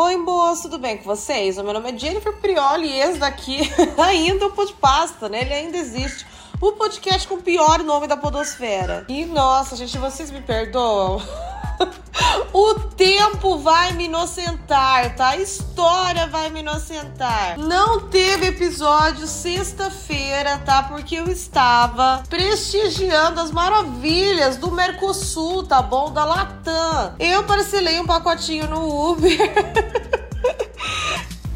Oi, moço, tudo bem com vocês? O meu nome é Jennifer Prioli e esse daqui ainda é o de Pasta, né? Ele ainda existe. O podcast com o pior nome da podosfera. E, nossa, gente, vocês me perdoam? O tempo vai me inocentar, tá? A história vai me inocentar. Não teve episódio sexta-feira, tá? Porque eu estava prestigiando as maravilhas do Mercosul, tá bom? Da Latam. Eu parcelei um pacotinho no Uber.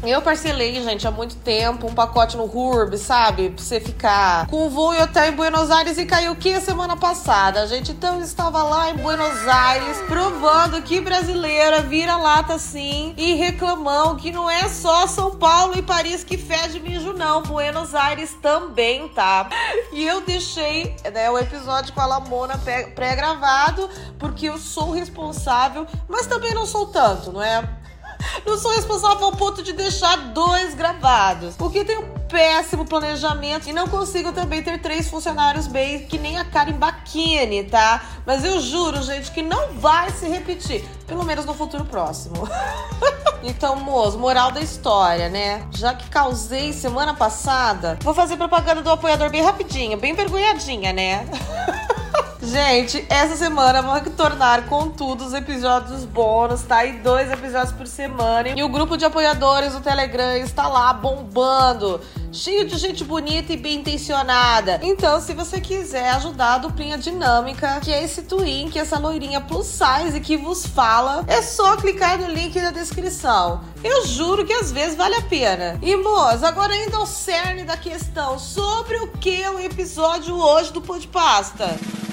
Eu parcelei, gente, há muito tempo um pacote no Hurb, sabe? Pra você ficar com voo e hotel em Buenos Aires e caiu o que semana passada, gente? Então estava lá em Buenos Aires provando que brasileira vira lata sim e reclamão que não é só São Paulo e Paris que fede mijo, não. Buenos Aires também, tá? E eu deixei né, o episódio com a Lamona pré-gravado porque eu sou responsável, mas também não sou tanto, não é? Não sou responsável ao ponto de deixar dois gravados. Porque tenho péssimo planejamento e não consigo também ter três funcionários bem que nem a Karen Bacchini, tá? Mas eu juro, gente, que não vai se repetir. Pelo menos no futuro próximo. então, moço, moral da história, né? Já que causei semana passada, vou fazer propaganda do apoiador bem rapidinho, bem vergonhadinha, né? Gente, essa semana vão retornar com tudo os episódios bônus, tá? E dois episódios por semana. E o grupo de apoiadores do Telegram está lá bombando. Cheio de gente bonita e bem intencionada. Então, se você quiser ajudar a duplinha dinâmica, que é esse twin, que é essa loirinha plus size que vos fala, é só clicar no link na descrição. Eu juro que às vezes vale a pena. E, moças, agora ainda o cerne da questão sobre o que é o episódio hoje do Podpasta. Pasta.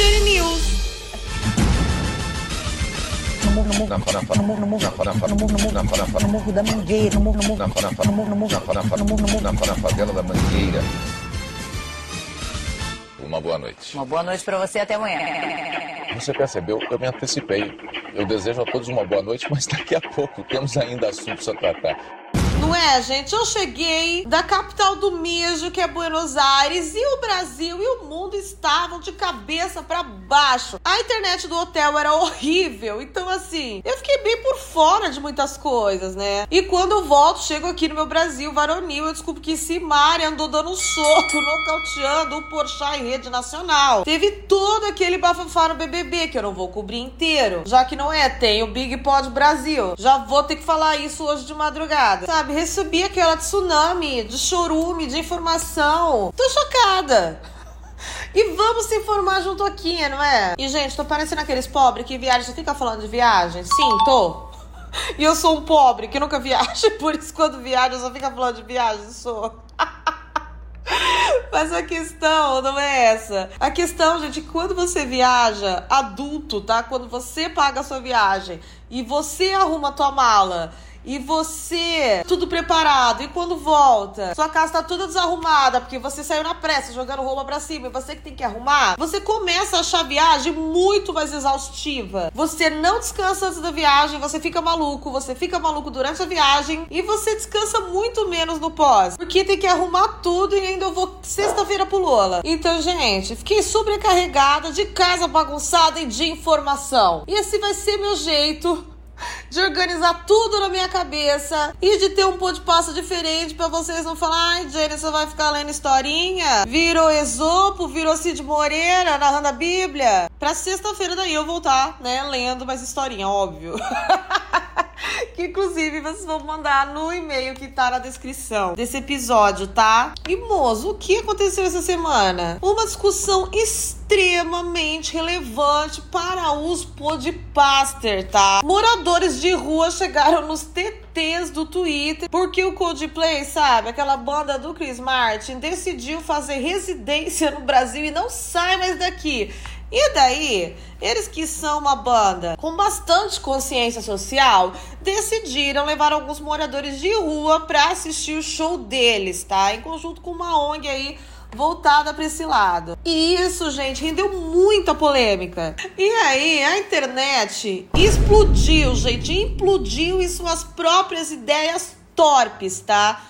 Jerry News. No morro, no morro, no morro, no morro, no morro, no morro da Mangueira, no morro, no morro, no morro, no morro, no morro, no morro, na favela da Mangueira. Uma boa noite. Uma boa noite para você até amanhã. Você percebeu? Eu me antecipei. Eu desejo a todos uma boa noite, mas daqui a pouco temos ainda assuntos a tratar. Não é, gente? Eu cheguei da capital do mijo, que é Buenos Aires, e o Brasil e o mundo estavam de cabeça para baixo. A internet do hotel era horrível, então assim, eu fiquei bem por fora de muitas coisas, né? E quando eu volto, chego aqui no meu Brasil varonil, eu descubro que Simari andou dando um soco, nocauteando o Porchat em rede nacional. Teve todo aquele bafafá no BBB, que eu não vou cobrir inteiro, já que não é, tem o Big Pod Brasil. Já vou ter que falar isso hoje de madrugada, sabe? Recebi aquela tsunami de chorume, de informação. Tô chocada. E vamos se informar junto aqui, não é? E, gente, tô parecendo aqueles pobres que viajam, você fica falando de viagem? Sim, tô. E eu sou um pobre que nunca viaja, por isso quando viaja eu só fico falando de viagem, sou. Mas a questão não é essa. A questão, gente, quando você viaja adulto, tá? Quando você paga a sua viagem e você arruma a tua mala e você tudo preparado e quando volta, sua casa tá toda desarrumada porque você saiu na pressa jogando roupa para cima e você que tem que arrumar, você começa a achar a viagem muito mais exaustiva. Você não descansa antes da viagem, você fica maluco, você fica maluco durante a viagem e você descansa muito menos no pós, porque tem que arrumar tudo e ainda eu vou sexta-feira pro Lola. Então, gente, fiquei sobrecarregada de casa bagunçada e de informação. E esse vai ser meu jeito de organizar tudo na minha cabeça e de ter um pô de pasta diferente para vocês não falar, ai, Jenny, você vai ficar lendo historinha? Virou Esopo, virou Cid Moreira narrando a Bíblia. Pra sexta-feira daí eu voltar, né, lendo mais historinha, óbvio. que inclusive vocês vão mandar no e-mail que tá na descrição desse episódio, tá? E moço, o que aconteceu essa semana? Uma discussão extremamente relevante para os podcaster, tá? Moradores de rua chegaram nos TTs do Twitter porque o Coldplay, sabe, aquela banda do Chris Martin, decidiu fazer residência no Brasil e não sai mais daqui. E daí, eles que são uma banda com bastante consciência social, decidiram levar alguns moradores de rua para assistir o show deles, tá? Em conjunto com uma ONG aí voltada para esse lado. E isso, gente, rendeu muita polêmica. E aí, a internet explodiu, gente, implodiu em suas próprias ideias torpes, tá?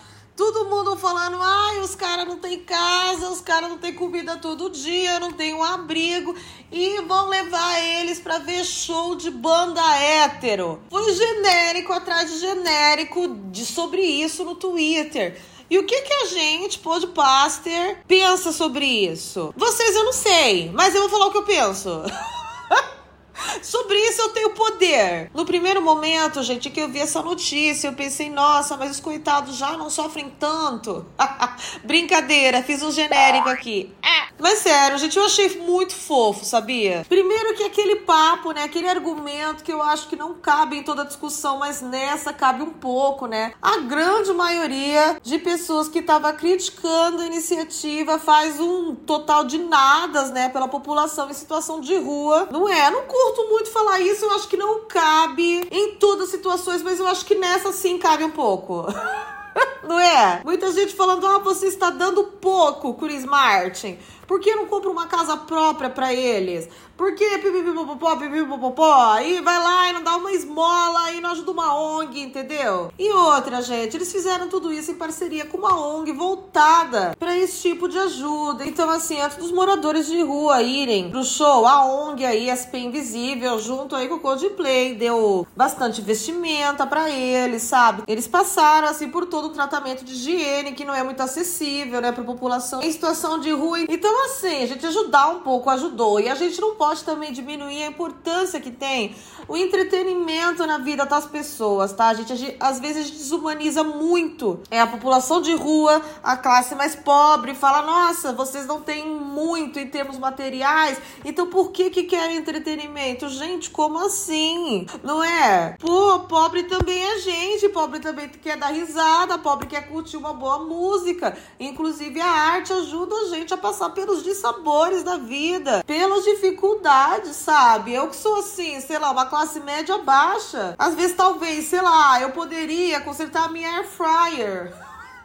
Todo mundo falando, ai, os caras não tem casa, os caras não tem comida todo dia, não tem um abrigo e vão levar eles para ver show de banda hétero. Foi genérico atrás de genérico de sobre isso no Twitter. E o que, que a gente, podcaster, pensa sobre isso? Vocês eu não sei, mas eu vou falar o que eu penso. Sobre isso eu tenho poder. No primeiro momento, gente, que eu vi essa notícia, eu pensei, nossa, mas os coitados já não sofrem tanto. Brincadeira, fiz um genérico aqui. É. Mas sério, gente, eu achei muito fofo, sabia? Primeiro que aquele papo, né? Aquele argumento que eu acho que não cabe em toda discussão, mas nessa cabe um pouco, né? A grande maioria de pessoas que estava criticando a iniciativa faz um total de nadas, né? Pela população em situação de rua. Não é? Não curto curto muito falar isso, eu acho que não cabe em todas as situações, mas eu acho que nessa sim cabe um pouco. não é? Muita gente falando, ah, você está dando pouco, Chris Martin. Por que não compra uma casa própria para eles? Por que pipipipopopó, pipipipopopó? Aí vai lá e não dá uma esmola e não ajuda uma ONG, entendeu? E outra, gente, eles fizeram tudo isso em parceria com uma ONG voltada para esse tipo de ajuda. Então, assim, antes dos moradores de rua irem pro show, a ONG aí, SP Invisível, junto aí com o Coldplay, deu bastante vestimenta para eles, sabe? Eles passaram, assim, por todo o tratamento de higiene, que não é muito acessível, né, pra população em situação de rua. Então, assim, a gente ajudar um pouco ajudou. E a gente não pode também diminuir a importância que tem o entretenimento na vida das pessoas, tá? A gente, a gente às vezes a gente desumaniza muito. É a população de rua, a classe mais pobre, fala: "Nossa, vocês não têm muito em termos materiais, então por que que querem entretenimento?". Gente, como assim? Não é? Pô, pobre também é gente, pobre também quer dar risada, pobre quer curtir uma boa música. Inclusive a arte ajuda a gente a passar pelos dissabores da vida, pelas dificuldades, sabe? Eu que sou assim, sei lá, uma classe média baixa. Às vezes, talvez, sei lá, eu poderia consertar a minha air fryer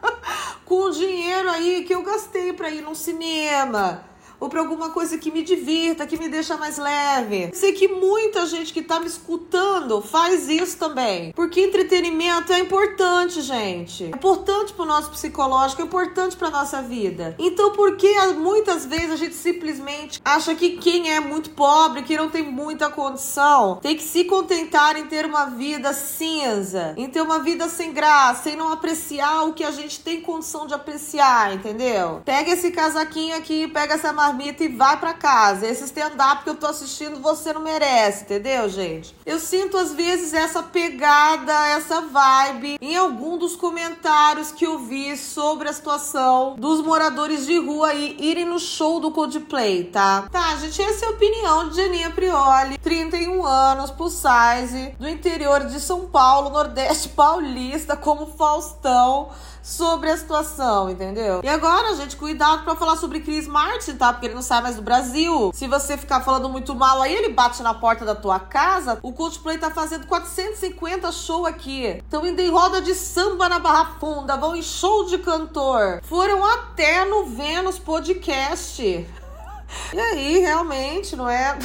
com o dinheiro aí que eu gastei para ir no cinema ou para alguma coisa que me divirta, que me deixa mais leve. Sei que muita gente que tá me escutando faz isso também. Porque entretenimento é importante, gente. É importante pro nosso psicológico, é importante pra nossa vida. Então, por que muitas vezes a gente simplesmente acha que quem é muito pobre, que não tem muita condição, tem que se contentar em ter uma vida cinza, em ter uma vida sem graça, em não apreciar o que a gente tem condição de apreciar, entendeu? Pega esse casaquinho aqui, pega essa marmita e vai para casa. Esse stand-up que eu tô assistindo você não merece, entendeu, gente? Eu sinto às vezes essa pegada, essa vibe em algum dos comentários que eu vi sobre a situação dos moradores de rua aí irem no show do Coldplay, tá? Tá, gente, essa é a opinião de Janinha Prioli, 31 anos, plus size, do interior de São Paulo, Nordeste paulista, como Faustão sobre a situação, entendeu? E agora, gente, cuidado para falar sobre Chris Martin, tá? Porque ele não sai mais do Brasil. Se você ficar falando muito mal aí, ele bate na porta da tua casa. O Coldplay tá fazendo 450 show aqui. Estão indo em roda de samba na Barra Funda, vão em show de cantor. Foram até no Vênus Podcast. E aí, realmente, não é?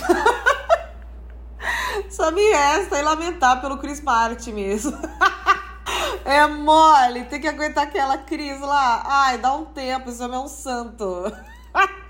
Só me resta e lamentar pelo Chris Martin mesmo. É mole, tem que aguentar aquela crise lá. Ai, dá um tempo, esse homem é um santo.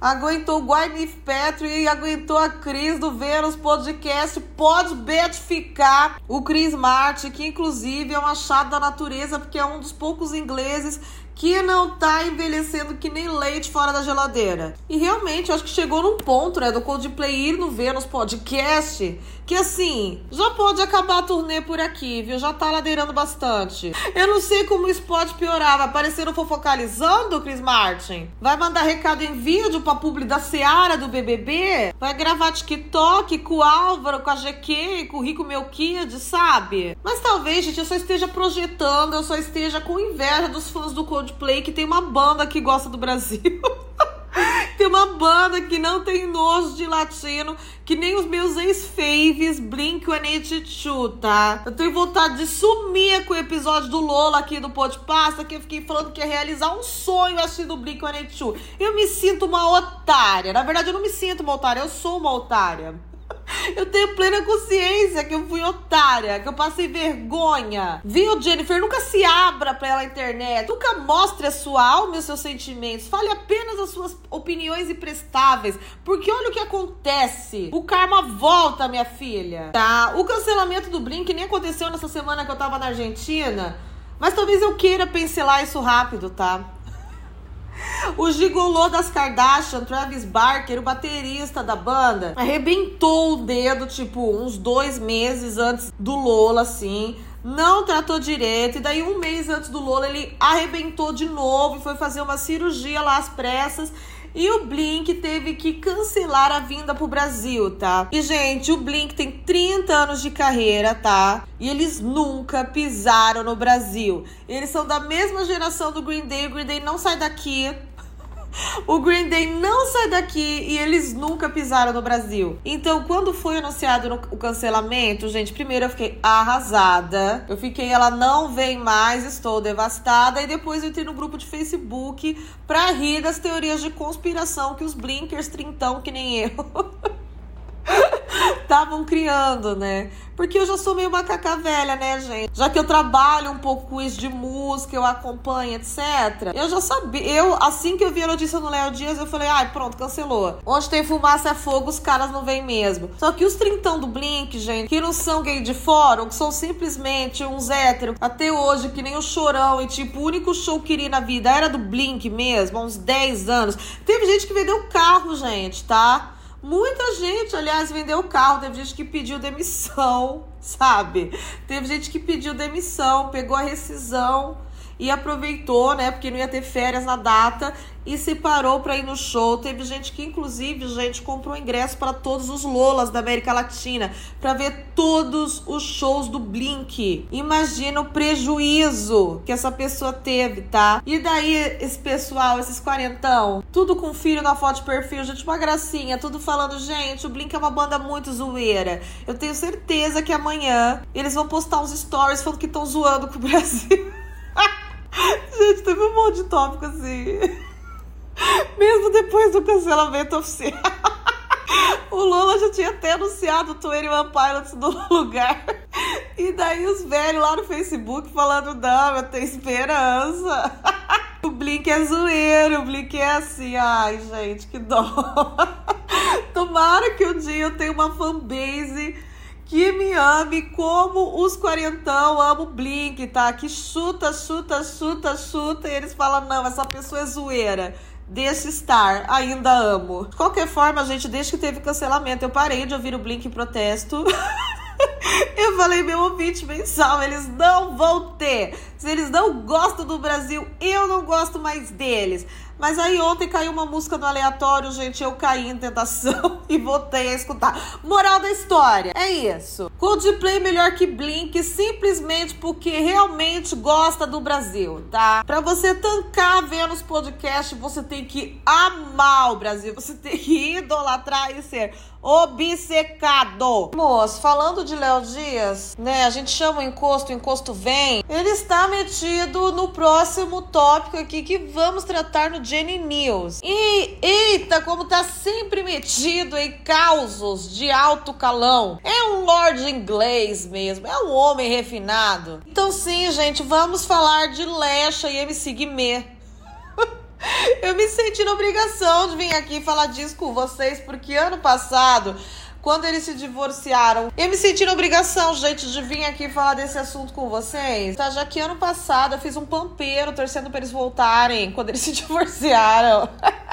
aguentou o Gwyneth Petro e aguentou a Cris do Vênus Podcast. Pode beatificar o Chris Martin, que inclusive é um achado da natureza, porque é um dos poucos ingleses que não tá envelhecendo que nem leite fora da geladeira. E realmente, acho que chegou num ponto, né, do Coldplay ir no Vênus Podcast, que assim, já pode acabar a turnê por aqui, viu? Já tá ladeirando bastante. Eu não sei como isso pode piorar. Vai aparecendo fofocalizando, Chris Martin? Vai mandar recado em vídeo pra publi da Seara do BBB? Vai gravar TikTok com o Álvaro, com a GQ, com o Rico Melquide, sabe? Mas talvez, gente, eu só esteja projetando, eu só esteja com inveja dos fãs do Coldplay, que tem uma banda que gosta do Brasil. Tem uma banda que não tem nojo de latino, que nem os meus ex-faves Blink-182, tá? Eu tenho vontade de sumir com o episódio do Lola aqui do Pode Pasta, que eu fiquei falando que ia realizar um sonho assistindo Blink-182. Eu me sinto uma otária. Na verdade, eu não me sinto uma otária, eu sou uma otária. Eu tenho plena consciência que eu fui otária, que eu passei vergonha. Viu, Jennifer? Nunca se abra pela internet. Nunca mostre a sua alma e os seus sentimentos. Fale apenas as suas opiniões imprestáveis. Porque olha o que acontece. O karma volta, minha filha. Tá? O cancelamento do Blink nem aconteceu nessa semana que eu tava na Argentina. Mas talvez eu queira pincelar isso rápido, tá? O gigolô das Kardashian, Travis Barker, o baterista da banda, arrebentou o dedo, tipo, uns dois meses antes do Lola, assim. Não tratou direito, e daí um mês antes do Lola ele arrebentou de novo e foi fazer uma cirurgia lá às pressas. E o Blink teve que cancelar a vinda pro Brasil, tá? E, gente, o Blink tem 30 anos de carreira, tá? E eles nunca pisaram no Brasil. Eles são da mesma geração do Green Day. O Green Day não sai daqui. O Green Day não sai daqui e eles nunca pisaram no Brasil. Então, quando foi anunciado no, o cancelamento, gente, primeiro eu fiquei arrasada. Eu fiquei, ela não vem mais, estou devastada. E depois eu entrei no grupo de Facebook pra rir das teorias de conspiração que os blinkers trintão, que nem eu. estavam criando, né? Porque eu já sou meio macaca velha, né, gente? Já que eu trabalho um pouco com isso de música, eu acompanho, etc. Eu já sabia. Eu, assim que eu vi a notícia no Léo Dias, eu falei, ai, pronto, cancelou. Onde tem fumaça é fogo, os caras não vêm mesmo. Só que os trintão do Blink, gente, que não são gay de fórum, que são simplesmente uns héteros, até hoje, que nem o chorão, e tipo, o único show que iria na vida era do Blink mesmo, há uns 10 anos. Teve gente que vendeu carro, gente, tá? Muita gente, aliás, vendeu o carro. Teve gente que pediu demissão, sabe? Teve gente que pediu demissão, pegou a rescisão e aproveitou, né? Porque não ia ter férias na data e se parou para ir no show. Teve gente que, inclusive, gente comprou ingresso para todos os Lolas da América Latina para ver todos os shows do Blink. Imagina o prejuízo que essa pessoa teve, tá? E daí, esse pessoal, esses quarentão, tudo com filho na foto de perfil, gente, uma gracinha, tudo falando, gente, o Blink é uma banda muito zoeira. Eu tenho certeza que amanhã eles vão postar uns stories falando que estão zoando com o Brasil. gente, teve um monte de tópico assim. Mesmo depois do cancelamento oficial. O Lula já tinha até anunciado o 21 Pilots no lugar. E daí os velhos lá no Facebook falando, não, eu tenho esperança. O Blink é zoeiro, o Blink é assim. Ai, gente, que dó. Tomara que um dia eu tenha uma fanbase que me ame como os quarentão amam o Blink, tá? Que chuta, chuta, chuta, chuta. E eles falam, não, essa pessoa é zoeira. Deixa estar, ainda amo. De qualquer forma, gente, desde que teve cancelamento, eu parei de ouvir o Blink em protesto. eu falei, meu ouvinte mensal, eles não vão ter. Se eles não gostam do Brasil, eu não gosto mais deles. Mas aí ontem caiu uma música no aleatório, gente, eu caí em tentação e voltei a escutar. Moral da história, é isso. Coldplay melhor que Blink simplesmente porque realmente gosta do Brasil, tá? Pra você tancar vendo os podcasts, você tem que amar o Brasil, você tem que idolatrar e ser obcecado. Moço, falando de Léo Dias, né? A gente chama o encosto, o encosto vem. Ele está metido no próximo tópico aqui que vamos tratar no Jenny News. E eita, como tá sempre metido em causos de alto calão. É um lord inglês mesmo, é um homem refinado. Então sim, gente, vamos falar de Lecha e MC Guimê. Eu me senti na obrigação de vir aqui falar disso com vocês, porque ano passado, quando eles se divorciaram, eu me senti na obrigação, gente, de vir aqui falar desse assunto com vocês. Tá, já que ano passado eu fiz um pampeiro torcendo pra eles voltarem quando eles se divorciaram.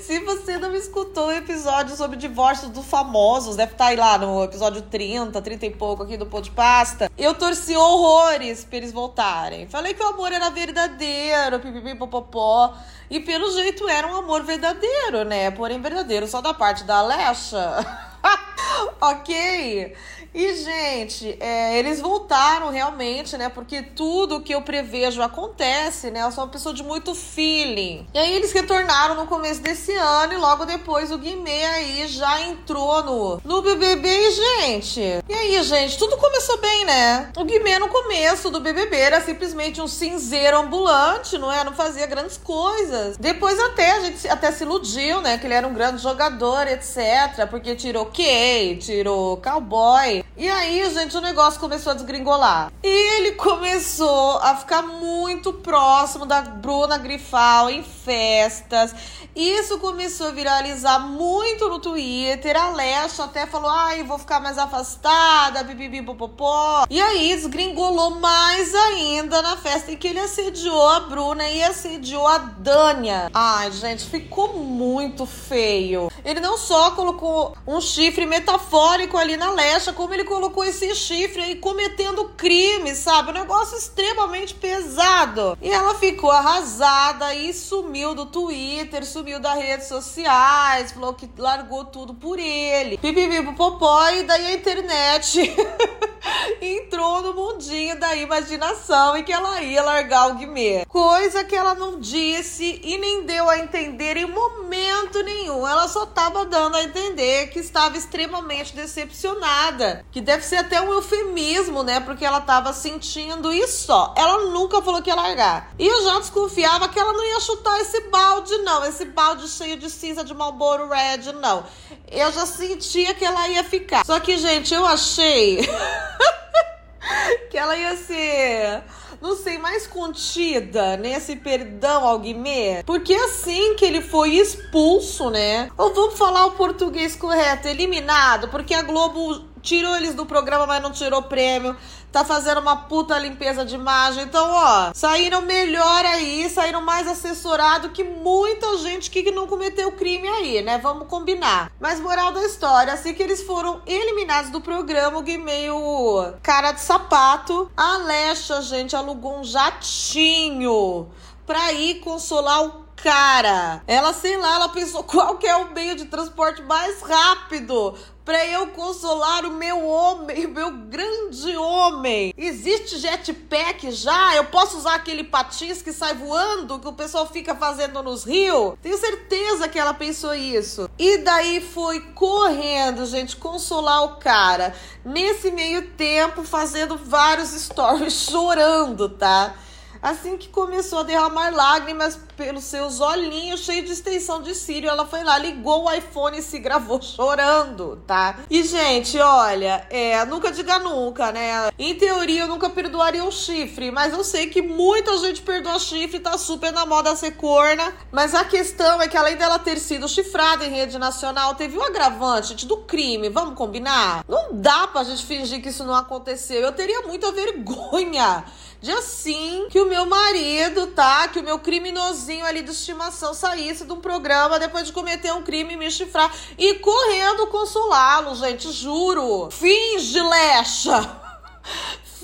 Se você não escutou o episódio sobre divórcio dos famosos, deve estar tá aí lá no episódio 30, 30 e pouco aqui do Pô de Pasta. Eu torci horrores pra eles voltarem. Falei que o amor era verdadeiro, pipipi, popopó. E pelo jeito era um amor verdadeiro, né? Porém, verdadeiro só da parte da Alexa. ok? E, gente, é, eles voltaram realmente, né? Porque tudo que eu prevejo acontece, né? Eu sou uma pessoa de muito feeling. E aí eles retornaram no começo desse ano e logo depois o Guimê aí já entrou no, no BBB. E, gente, e aí, gente, tudo começou bem, né? O Guimê no começo do BBB era simplesmente um cinzeiro ambulante, não é? Não fazia grandes coisas. Depois até a gente até se iludiu, né? Que ele era um grande jogador, etc. Porque tirou Kay, tirou Cowboy. E aí, gente, o negócio começou a desgringolar. E ele começou a ficar muito próximo da Bruna Grifal em festas. Isso começou a viralizar muito no Twitter. A Leste até falou: ai, vou ficar mais afastada, bibibi, popopó. E aí desgringolou mais ainda na festa em que ele assediou a Bruna e assediou a Dânia. Ai, gente, ficou muito feio. Ele não só colocou um chifre metafórico ali na Leste, como ele colocou esse chifre aí cometendo crime, sabe? Um negócio extremamente pesado. E ela ficou arrasada e sumiu do Twitter, sumiu das redes sociais, falou que largou tudo por ele. Pipipi popó e daí a internet entrou no mundinho da imaginação e que ela ia largar o Guimê. Coisa que ela não disse e nem deu a entender em momento nenhum. Ela só tava dando a entender que estava extremamente decepcionada. Que deve ser até um eufemismo, né? Porque ela tava sentindo isso só. Ela nunca falou que ia largar. E eu já desconfiava que ela não ia chutar esse balde, não. Esse balde cheio de cinza de Marlboro Red, não. Eu já sentia que ela ia ficar. Só que, gente, eu achei. que ela ia ser, não sei, mais contida nesse perdão ao Guimê. Porque assim que ele foi expulso, né? Ou vamos falar o português correto, eliminado, porque a Globo tirou eles do programa, mas não tirou prêmio tá fazendo uma puta limpeza de imagem. Então, ó, saíram melhor aí, saíram mais assessorado que muita gente que não cometeu crime aí, né? Vamos combinar. Mas moral da história, assim que eles foram eliminados do programa, o meio cara de sapato, a Alexa, gente, alugou um jatinho pra ir consolar o cara. Ela, sei lá, ela pensou qual que é o meio de transporte mais rápido para eu consolar o meu homem, o meu grande homem. Existe jetpack já? Eu posso usar aquele patins que sai voando, que o pessoal fica fazendo nos rios? Tenho certeza que ela pensou isso. E daí foi correndo, gente, consolar o cara. Nesse meio tempo, fazendo vários stories, chorando, tá? Assim que começou a derramar lágrimas pelos seus olhinhos cheios de extensão de cílio, ela foi lá, ligou o iPhone e se gravou chorando, tá? E, gente, olha, é, nunca diga nunca, né? Em teoria, eu nunca perdoaria o chifre, mas eu sei que muita gente perdoa chifre, tá super na moda ser corna. Mas a questão é que, além dela ter sido chifrada em rede nacional, teve um agravante, gente, do crime, vamos combinar? Não dá pra gente fingir que isso não aconteceu. Eu teria muita vergonha de assim que o meu marido, tá? Que o meu criminosinho ali de estimação saísse de um programa depois de cometer um crime e me chifrar e correndo consolá-lo, gente, juro. Finge, Lecha!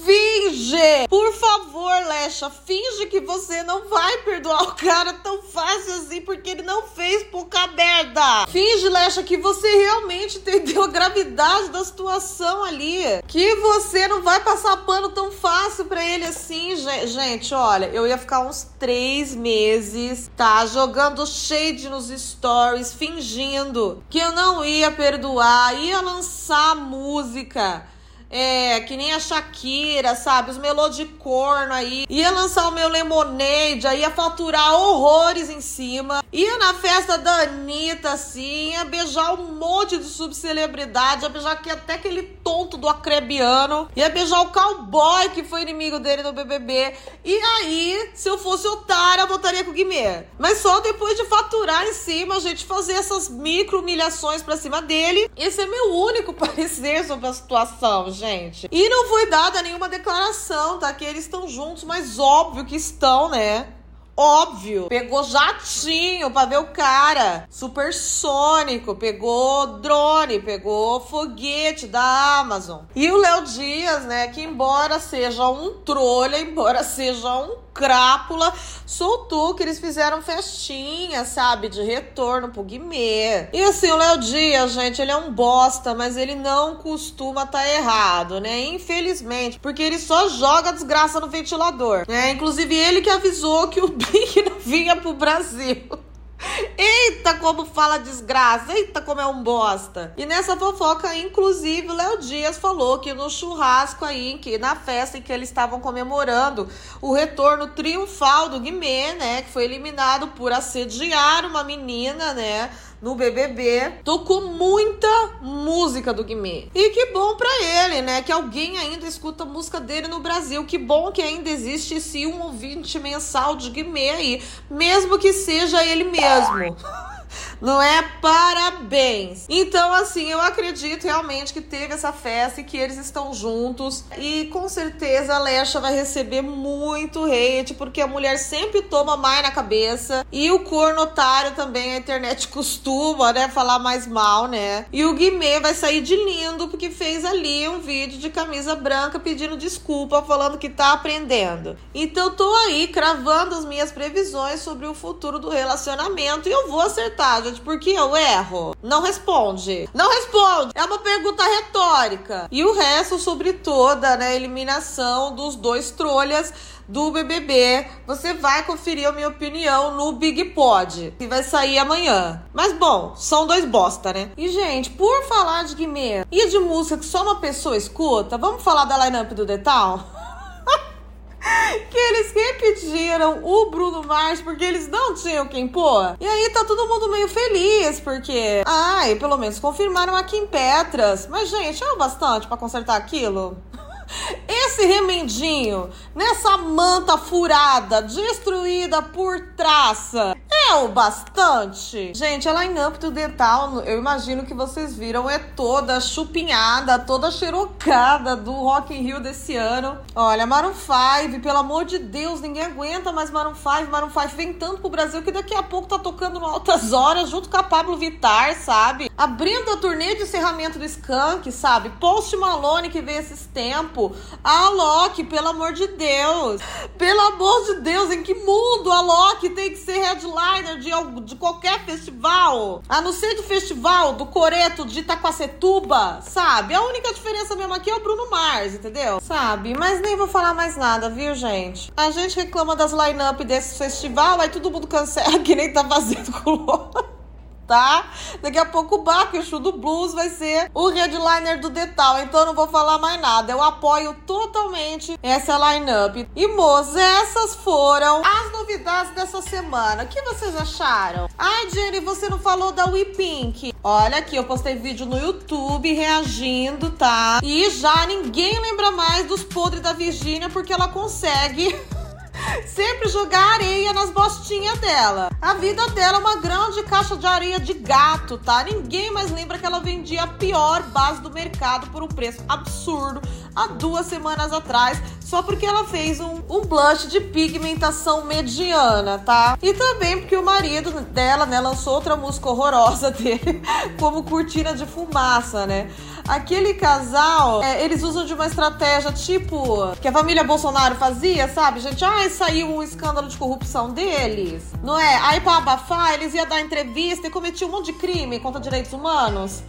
Finge! Por favor, Lecha, finge que você não vai perdoar o cara tão fácil assim, porque ele não fez pouca merda. Finge, Lecha, que você realmente entendeu a gravidade da situação ali. Que você não vai passar pano tão fácil pra ele assim, gente. Olha, eu ia ficar uns três meses, tá? Jogando shade nos stories, fingindo que eu não ia perdoar, ia lançar música é, que nem a Shakira, sabe? Os melô de corno aí. Ia lançar o meu Lemonade, ia faturar horrores em cima. Ia na festa da Anitta, assim, ia beijar um monte de subcelebridade, ia beijar aqui até aquele tonto do acrebiano, ia beijar o cowboy que foi inimigo dele no BBB. E aí, se eu fosse otária, eu votaria com o Guimê. Mas só depois de faturar em cima, a gente fazer essas micro humilhações pra cima dele. Esse é meu único parecer sobre a situação, gente gente. E não foi dada nenhuma declaração, tá? Que eles estão juntos, mas óbvio que estão, né? Óbvio, pegou jatinho pra ver o cara, supersônico, pegou drone, pegou foguete da Amazon. E o Léo Dias, né, que embora seja um trolha, embora seja um crápula, soltou que eles fizeram festinha, sabe? De retorno pro Guimê. E assim, o Léo Dias, gente, ele é um bosta, mas ele não costuma tá errado, né? Infelizmente, porque ele só joga desgraça no ventilador, né? Inclusive ele que avisou que o Big não vinha pro Brasil. Eita, como fala desgraça! Eita, como é um bosta! E nessa fofoca, inclusive, o Léo Dias falou que no churrasco aí, que na festa em que eles estavam comemorando o retorno triunfal do Guimê, né? Que foi eliminado por assediar uma menina, né? No BBB, tocou muita música do Guimê. E que bom para ele, né? Que alguém ainda escuta música dele no Brasil. Que bom que ainda existe esse um ouvinte mensal de Guimê aí, mesmo que seja ele mesmo. Não é? Parabéns! Então, assim, eu acredito realmente que teve essa festa e que eles estão juntos. E com certeza a Lecha vai receber muito hate, porque a mulher sempre toma mais na cabeça. E o corno otário também, a internet costuma, né, falar mais mal, né? E o Guimê vai sair de lindo porque fez ali um vídeo de camisa branca pedindo desculpa, falando que tá aprendendo. Então, tô aí cravando as minhas previsões sobre o futuro do relacionamento e eu vou acertar gente, por que eu erro? Não responde. Não responde. É uma pergunta retórica. E o resto sobre toda né, a eliminação dos dois trolhas do BBB. Você vai conferir a minha opinião no Big Pod, que vai sair amanhã. Mas bom, são dois bosta, né? E gente, por falar de Guimê e de música que só uma pessoa escuta, vamos falar da lineup do Detal? que eles repetiram o Bruno Mars porque eles não tinham quem pôr. E aí tá todo mundo meio feliz porque, ai, pelo menos confirmaram a Kim Petras. Mas, gente, é o bastante para consertar aquilo? Esse remendinho nessa manta furada, destruída por traça, é o bastante? Gente, a line-up do Dental, eu imagino que vocês viram, é toda chupinhada, toda xerocada do Rock in Rio desse ano. Olha, Maroon 5, pelo amor de Deus, ninguém aguenta mais Maroon 5. Maroon 5 vem tanto pro Brasil que daqui a pouco tá tocando no Altas Horas junto com a Pablo Vittar, sabe? Abrindo a turnê de encerramento do Skank, sabe? Post Malone que veio esses tempos. A Alok, pelo amor de Deus. Pelo amor de Deus, em que mundo a Alok tem que ser headline? headliner de, de qualquer festival, a não ser do festival do Coreto de Itaquacetuba, sabe? A única diferença mesmo aqui é o Bruno Mars, entendeu? Sabe? Mas nem vou falar mais nada, viu, gente? A gente reclama das line-up desse festival, aí todo mundo cancela que nem tá fazendo com o tá? Daqui a pouco o o do Blues, vai ser o headliner do Detal, então eu não vou falar mais nada. Eu apoio totalmente essa lineup. E, moças, essas foram as novidades dessa semana. O que vocês acharam? Ai, Jenny, você não falou da We Pink. Olha aqui, eu postei vídeo no YouTube reagindo, tá? E já ninguém lembra mais dos podres da Virgínia porque ela consegue sempre jogar areia nas bostinhas dela. A vida dela é uma grande caixa de areia de gato, tá? Ninguém mais lembra que ela vendia a pior base do mercado por um preço absurdo há duas semanas atrás, só porque ela fez um, um blush de pigmentação mediana, tá? E também porque o marido dela, né, lançou outra música horrorosa dele, como cortina de fumaça, né? Aquele casal, é, eles usam de uma estratégia tipo que a família Bolsonaro fazia, sabe? Gente, ai, saiu um escândalo de corrupção deles, não é? Aí pra abafar, eles iam dar entrevista e cometiam um monte de crime contra direitos humanos.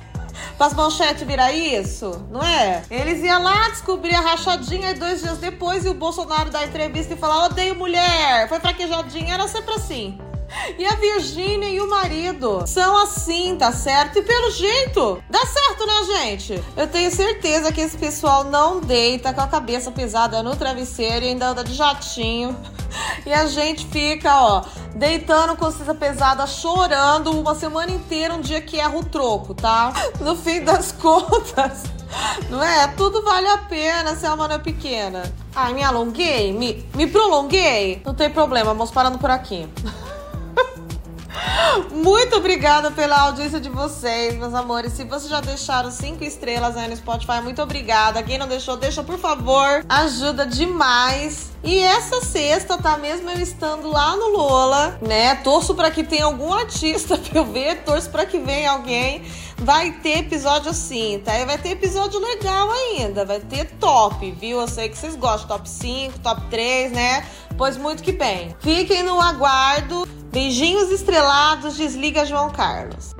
Para as manchetes virar isso, não é? Eles iam lá descobrir a rachadinha e dois dias depois e o Bolsonaro dar entrevista e falar: odeio mulher, foi fraquejadinha, era sempre assim. E a Virgínia e o marido são assim, tá certo? E pelo jeito, dá certo, né, gente? Eu tenho certeza que esse pessoal não deita com a cabeça pesada no travesseiro e ainda anda de jatinho. E a gente fica, ó, deitando com consciência pesada, chorando uma semana inteira, um dia que erra o troco, tá? No fim das contas. Não é? Tudo vale a pena se a mano é pequena. Ai, me alonguei? Me, me prolonguei? Não tem problema, vamos parando por aqui. Muito obrigada pela audiência de vocês, meus amores. Se vocês já deixaram cinco estrelas aí no Spotify, muito obrigada. Quem não deixou, deixa por favor. Ajuda demais. E essa sexta, tá mesmo eu estando lá no Lola, né? Torço para que tenha algum artista pra eu ver, torço para que venha alguém. Vai ter episódio sim, tá? E vai ter episódio legal ainda, vai ter top, viu? Eu sei que vocês gostam, top 5, top 3, né? Pois muito que bem. Fiquem no aguardo. Beijinhos estrelados, desliga João Carlos.